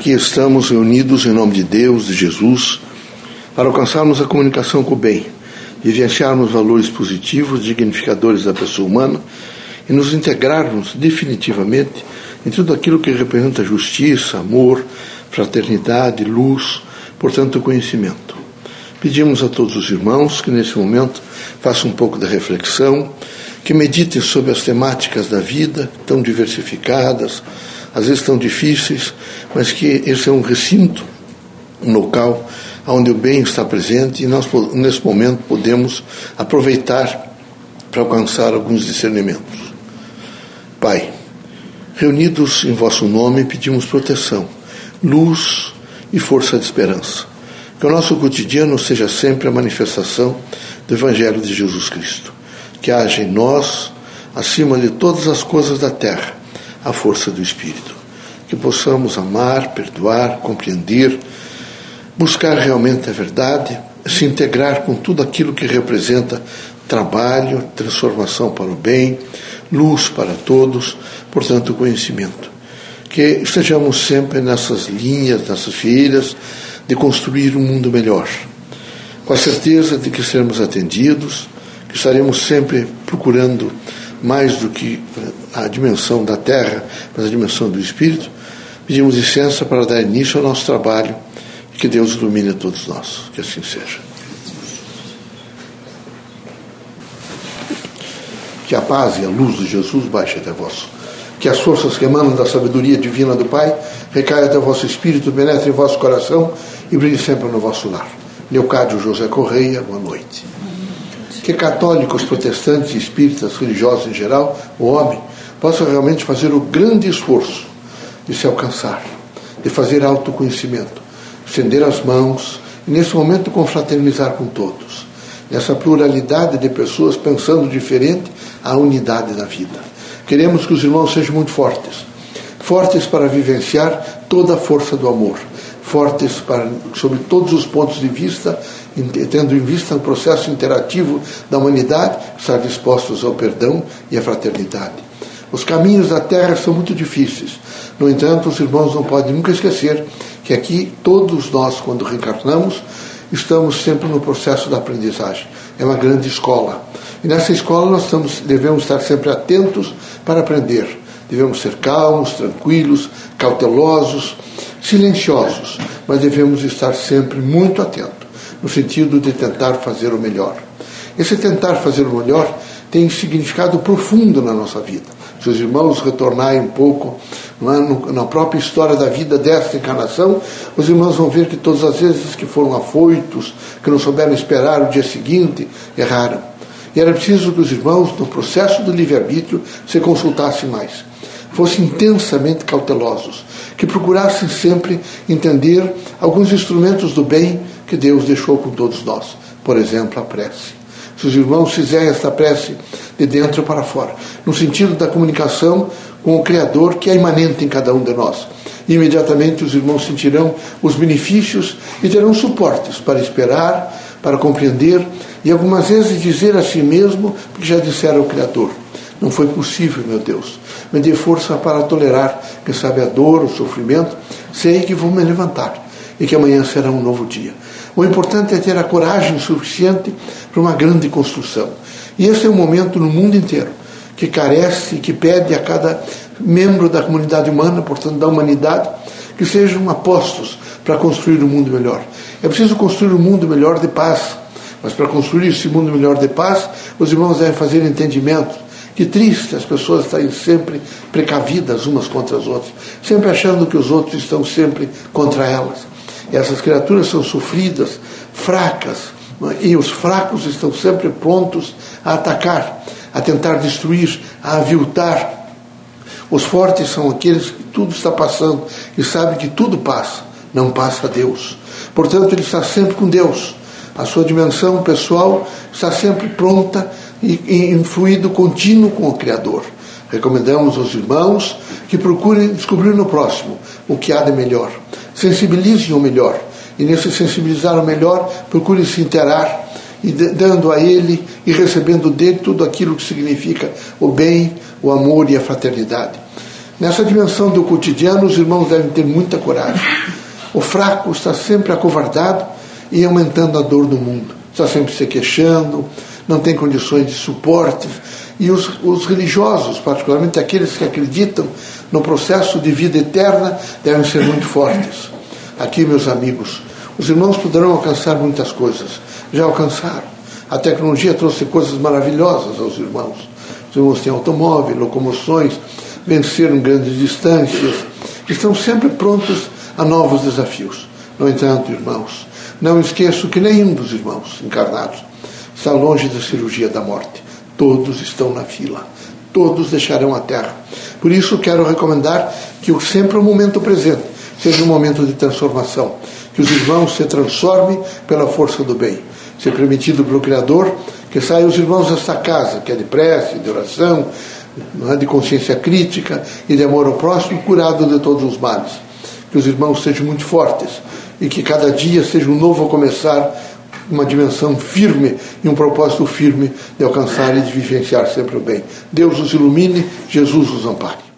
Aqui estamos reunidos em nome de Deus, de Jesus, para alcançarmos a comunicação com o bem, vivenciarmos valores positivos, dignificadores da pessoa humana e nos integrarmos definitivamente em tudo aquilo que representa justiça, amor, fraternidade, luz, portanto, conhecimento. Pedimos a todos os irmãos que nesse momento façam um pouco de reflexão, que meditem sobre as temáticas da vida, tão diversificadas, às vezes tão difíceis, mas que esse é um recinto, um local onde o bem está presente e nós, nesse momento, podemos aproveitar para alcançar alguns discernimentos. Pai, reunidos em vosso nome, pedimos proteção, luz e força de esperança. Que o nosso cotidiano seja sempre a manifestação do Evangelho de Jesus Cristo. Que haja em nós, acima de todas as coisas da terra, a força do Espírito. Que possamos amar, perdoar, compreender, buscar realmente a verdade, se integrar com tudo aquilo que representa trabalho, transformação para o bem, luz para todos, portanto, conhecimento. Que estejamos sempre nessas linhas, nessas filhas, de construir um mundo melhor, com a certeza de que seremos atendidos, que estaremos sempre procurando mais do que a dimensão da terra, mas a dimensão do espírito, pedimos licença para dar início ao nosso trabalho e que Deus ilumine a todos nós. Que assim seja. Que a paz e a luz de Jesus baixe até vós. Que as forças que emanam da sabedoria divina do Pai recaia até vosso espírito, penetre em vosso coração e brilhe sempre no vosso lar. Leocádio José Correia, boa noite. Que católicos, protestantes, espíritas, religiosos em geral, o homem, possam realmente fazer o grande esforço de se alcançar, de fazer autoconhecimento, estender as mãos e, nesse momento, confraternizar com todos. Nessa pluralidade de pessoas pensando diferente, a unidade da vida. Queremos que os irmãos sejam muito fortes fortes para vivenciar toda a força do amor, fortes para, sobre todos os pontos de vista, tendo em vista o processo interativo da humanidade, estar dispostos ao perdão e à fraternidade. Os caminhos da terra são muito difíceis. No entanto, os irmãos não podem nunca esquecer que aqui todos nós, quando reencarnamos, estamos sempre no processo da aprendizagem. É uma grande escola. E nessa escola nós estamos, devemos estar sempre atentos para aprender Devemos ser calmos, tranquilos, cautelosos, silenciosos, mas devemos estar sempre muito atentos, no sentido de tentar fazer o melhor. Esse tentar fazer o melhor tem significado profundo na nossa vida. Se os irmãos retornarem um pouco é, na própria história da vida desta encarnação, os irmãos vão ver que todas as vezes que foram afoitos, que não souberam esperar o dia seguinte, erraram. E era preciso que os irmãos, no processo do livre-arbítrio, se consultassem mais fossem intensamente cautelosos, que procurassem sempre entender alguns instrumentos do bem que Deus deixou com todos nós. Por exemplo, a prece. Se os irmãos fizerem esta prece de dentro para fora, no sentido da comunicação com o Criador que é imanente em cada um de nós, imediatamente os irmãos sentirão os benefícios e terão suportes para esperar, para compreender e algumas vezes dizer a si mesmo, porque já disseram ao Criador: Não foi possível, meu Deus, me dê força para tolerar, quem sabe, a dor, o sofrimento. Sei que vou me levantar e que amanhã será um novo dia. O importante é ter a coragem suficiente para uma grande construção. E esse é um momento no mundo inteiro que carece e que pede a cada membro da comunidade humana, portanto da humanidade, que sejam apostos para construir um mundo melhor. É preciso construir um mundo melhor de paz. Mas para construir esse mundo melhor de paz, os irmãos devem fazer entendimento que triste as pessoas estarem sempre precavidas umas contra as outras, sempre achando que os outros estão sempre contra elas. E essas criaturas são sofridas, fracas, é? e os fracos estão sempre prontos a atacar, a tentar destruir, a aviltar. Os fortes são aqueles que tudo está passando e sabem que tudo passa, não passa a Deus. Portanto, ele está sempre com Deus. A sua dimensão pessoal está sempre pronta e, e fluido contínuo com o Criador. Recomendamos aos irmãos que procurem descobrir no próximo o que há de melhor. Sensibilizem o melhor. E nesse sensibilizar o melhor, procurem se interar e dando a ele e recebendo dele tudo aquilo que significa o bem, o amor e a fraternidade. Nessa dimensão do cotidiano, os irmãos devem ter muita coragem. O fraco está sempre acovardado e aumentando a dor do mundo. Está sempre se queixando, não tem condições de suporte. E os, os religiosos, particularmente aqueles que acreditam no processo de vida eterna, devem ser muito fortes. Aqui, meus amigos, os irmãos poderão alcançar muitas coisas. Já alcançaram. A tecnologia trouxe coisas maravilhosas aos irmãos. Os irmãos têm automóvel, locomoções, venceram grandes distâncias, estão sempre prontos a novos desafios. No entanto, irmãos, não esqueço que nenhum dos irmãos encarnados está longe da cirurgia da morte. Todos estão na fila. Todos deixarão a terra. Por isso, quero recomendar que sempre o momento presente seja um momento de transformação. Que os irmãos se transformem pela força do bem. Ser permitido pelo Criador que saiam os irmãos desta casa, que é de prece, de oração, é, de consciência crítica e de amor ao próximo, curado de todos os males. Que os irmãos sejam muito fortes e que cada dia seja um novo começar, uma dimensão firme e um propósito firme de alcançar e de vivenciar sempre o bem. Deus os ilumine, Jesus os ampare.